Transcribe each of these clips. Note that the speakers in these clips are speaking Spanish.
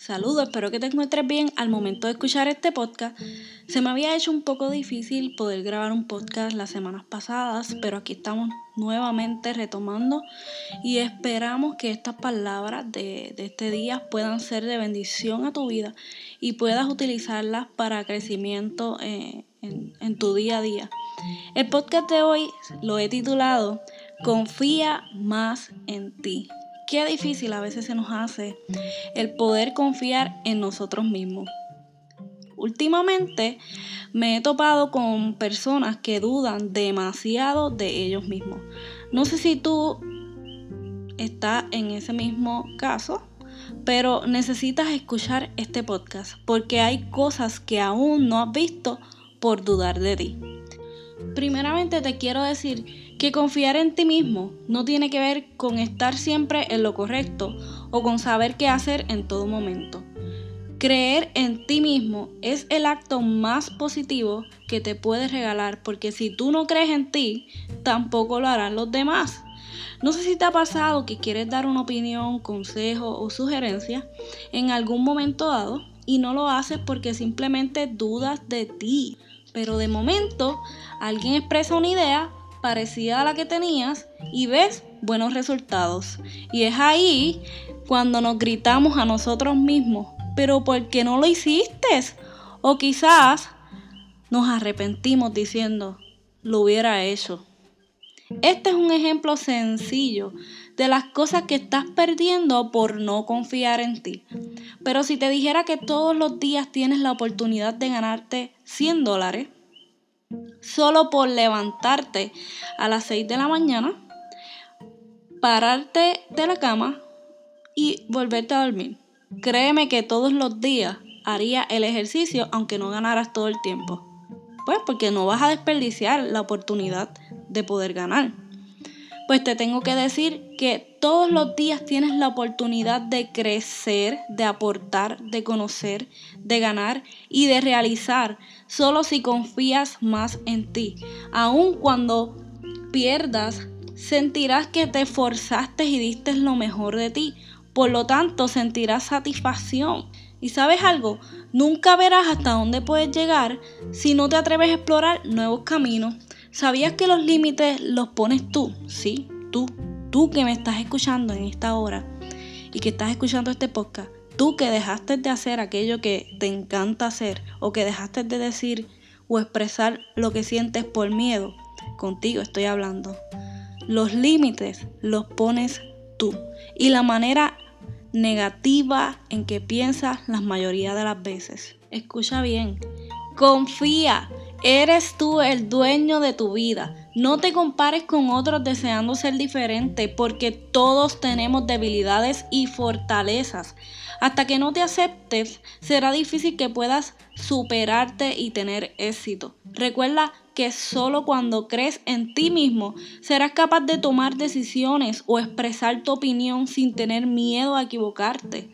Saludos, espero que te encuentres bien al momento de escuchar este podcast. Se me había hecho un poco difícil poder grabar un podcast las semanas pasadas, pero aquí estamos nuevamente retomando y esperamos que estas palabras de, este día puedan ser de bendición a tu vida y puedas utilizarlas para crecimiento eh, en, en tu día a día. El podcast de hoy lo he titulado Confía más en ti qué difícil a veces se nos hace el poder confiar en nosotros mismos. Últimamente me he topado con personas que dudan demasiado de ellos mismos. No sé si tú estás en ese mismo caso, pero necesitas escuchar este podcast porque hay cosas que aún no has visto por dudar de ti. Primeramente te quiero decir que confiar en ti mismo no tiene que ver con estar siempre en lo correcto o con saber qué hacer en todo momento. Creer en ti mismo es el acto más positivo que te puedes regalar porque si tú no crees en ti, tampoco lo harán los demás. No sé si te ha pasado que quieres dar una opinión, consejo o sugerencia en algún momento dado y no lo haces porque simplemente dudas de ti. Pero de momento alguien expresa una idea parecida a la que tenías y ves buenos resultados. Y es ahí cuando nos gritamos a nosotros mismos, pero ¿por qué no lo hiciste? O quizás nos arrepentimos diciendo, lo hubiera hecho. Este es un ejemplo sencillo de las cosas que estás perdiendo por no confiar en ti. Pero si te dijera que todos los días tienes la oportunidad de ganarte 100 dólares, solo por levantarte a las 6 de la mañana, pararte de la cama y volverte a dormir. Créeme que todos los días haría el ejercicio aunque no ganaras todo el tiempo. Pues porque no vas a desperdiciar la oportunidad de poder ganar. Pues te tengo que decir que todos los días tienes la oportunidad de crecer, de aportar, de conocer, de ganar y de realizar, solo si confías más en ti. Aun cuando pierdas, sentirás que te esforzaste y diste lo mejor de ti. Por lo tanto, sentirás satisfacción. ¿Y sabes algo? Nunca verás hasta dónde puedes llegar si no te atreves a explorar nuevos caminos. ¿Sabías que los límites los pones tú? Sí, tú. Tú que me estás escuchando en esta hora y que estás escuchando este podcast. Tú que dejaste de hacer aquello que te encanta hacer o que dejaste de decir o expresar lo que sientes por miedo. Contigo estoy hablando. Los límites los pones tú. Y la manera negativa en que piensas la mayoría de las veces. Escucha bien. Confía Eres tú el dueño de tu vida. No te compares con otros deseando ser diferente porque todos tenemos debilidades y fortalezas. Hasta que no te aceptes, será difícil que puedas superarte y tener éxito. Recuerda que solo cuando crees en ti mismo serás capaz de tomar decisiones o expresar tu opinión sin tener miedo a equivocarte.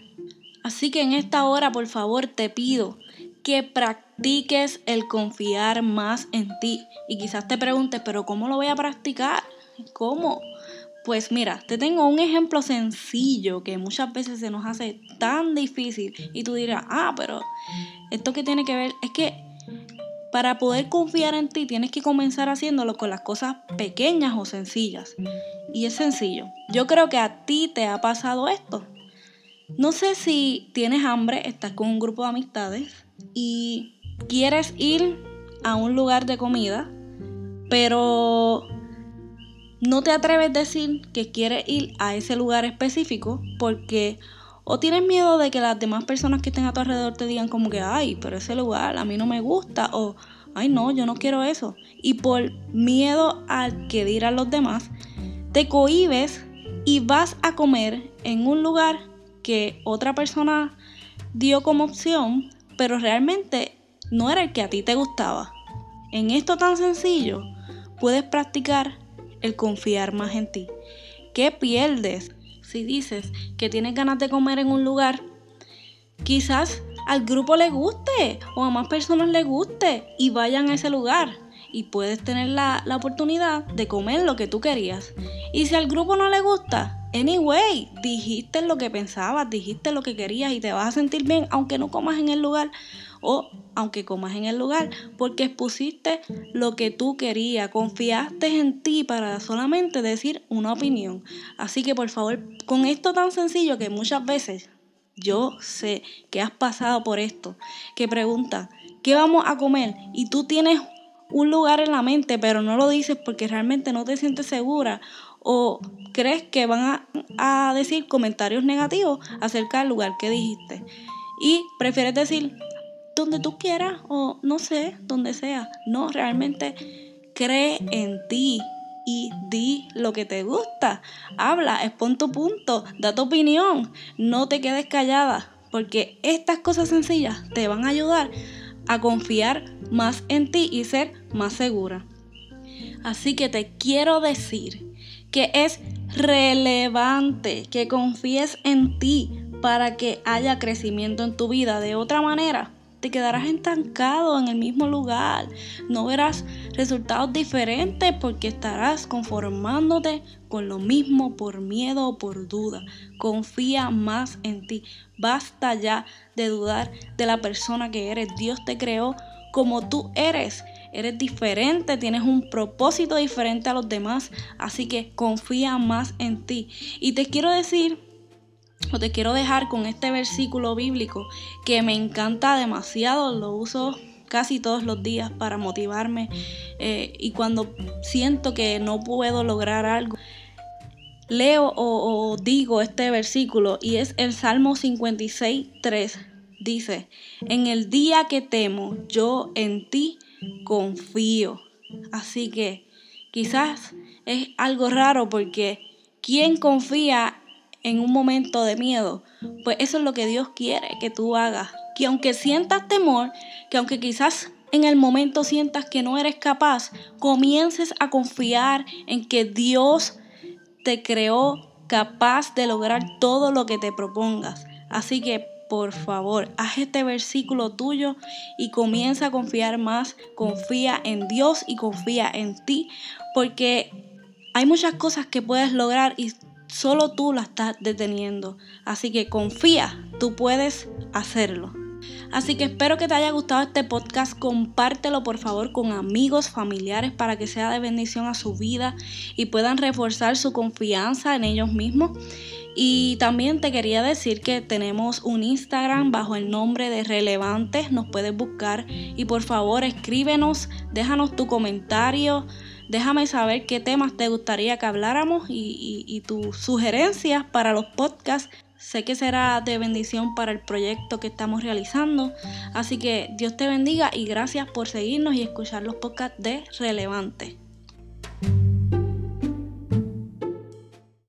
Así que en esta hora, por favor, te pido que practiques el confiar más en ti. Y quizás te preguntes, pero ¿cómo lo voy a practicar? ¿Cómo? Pues mira, te tengo un ejemplo sencillo que muchas veces se nos hace tan difícil y tú dirás, ah, pero esto que tiene que ver es que para poder confiar en ti tienes que comenzar haciéndolo con las cosas pequeñas o sencillas. Y es sencillo. Yo creo que a ti te ha pasado esto. No sé si tienes hambre, estás con un grupo de amistades y quieres ir a un lugar de comida, pero no te atreves a decir que quieres ir a ese lugar específico porque o tienes miedo de que las demás personas que estén a tu alrededor te digan como que, ay, pero ese lugar a mí no me gusta o, ay, no, yo no quiero eso. Y por miedo al que dirán los demás, te cohibes y vas a comer en un lugar que otra persona dio como opción pero realmente no era el que a ti te gustaba. En esto tan sencillo, puedes practicar el confiar más en ti. ¿Qué pierdes si dices que tienes ganas de comer en un lugar? Quizás al grupo le guste o a más personas le guste y vayan a ese lugar y puedes tener la, la, oportunidad de comer lo que tú querías. Y si al grupo no le gusta, Anyway, dijiste lo que pensabas, dijiste lo que querías y te vas a sentir bien aunque no comas en el lugar o aunque comas en el lugar, porque expusiste lo que tú querías, confiaste en ti para solamente decir una opinión. Así que por favor, con esto tan sencillo que muchas veces yo sé que has pasado por esto, que pregunta, ¿qué vamos a comer? Y tú tienes un lugar en la mente, pero no lo dices porque realmente no te sientes segura o crees que van a, decir comentarios negativos acerca del lugar que dijiste. Y prefieres decir donde tú quieras o no sé, donde sea. No, realmente cree en ti y di lo que te gusta. Habla, expon tu punto, da tu opinión. No te quedes callada, porque estas cosas sencillas te van a ayudar a confiar más en ti y ser más segura. Así que te quiero decir que es relevante que confíes en ti para que haya crecimiento en tu vida. De otra manera, te quedarás estancado en el mismo lugar. No verás resultados diferentes porque estarás conformándote con lo mismo por miedo o por duda. Confía más en ti. Basta ya de dudar de la persona que eres. Dios te creó como tú eres eres diferente, tienes un propósito diferente a los demás, así que confía más en ti. Y te quiero decir, o te quiero dejar con este versículo bíblico que me encanta demasiado, lo uso casi todos los días para motivarme eh, y cuando siento que no puedo lograr algo, leo o, o digo este versículo y es el Salmo 56, 3. Dice, en el día que temo, yo en ti confío. Así que quizás es algo raro porque ¿quién confía en un momento de miedo? Pues eso es lo que Dios quiere que tú hagas. Que aunque sientas temor, que aunque quizás en el momento sientas que no eres capaz, comiences a confiar en que Dios te creó capaz de lograr todo lo que te propongas. Así que por favor, haz este versículo tuyo y comienza a confiar más. Confía en Dios y confía en ti, porque hay muchas cosas que puedes lograr y solo tú las estás deteniendo. Así que confía, tú puedes hacerlo. Así que espero que te haya gustado este podcast. Compártelo por favor con amigos, familiares para que sea de bendición a su vida y puedan reforzar su confianza en ellos mismos. Y también te quería decir que tenemos un Instagram bajo el nombre de Relevantes, nos puedes buscar y por favor escríbenos, déjanos tu comentario, déjame saber qué temas te gustaría que habláramos y, tus sugerencias para los podcasts. Sé que será de bendición para el proyecto que estamos realizando. Así que Dios te bendiga y gracias por seguirnos y escuchar los podcasts de Relevante.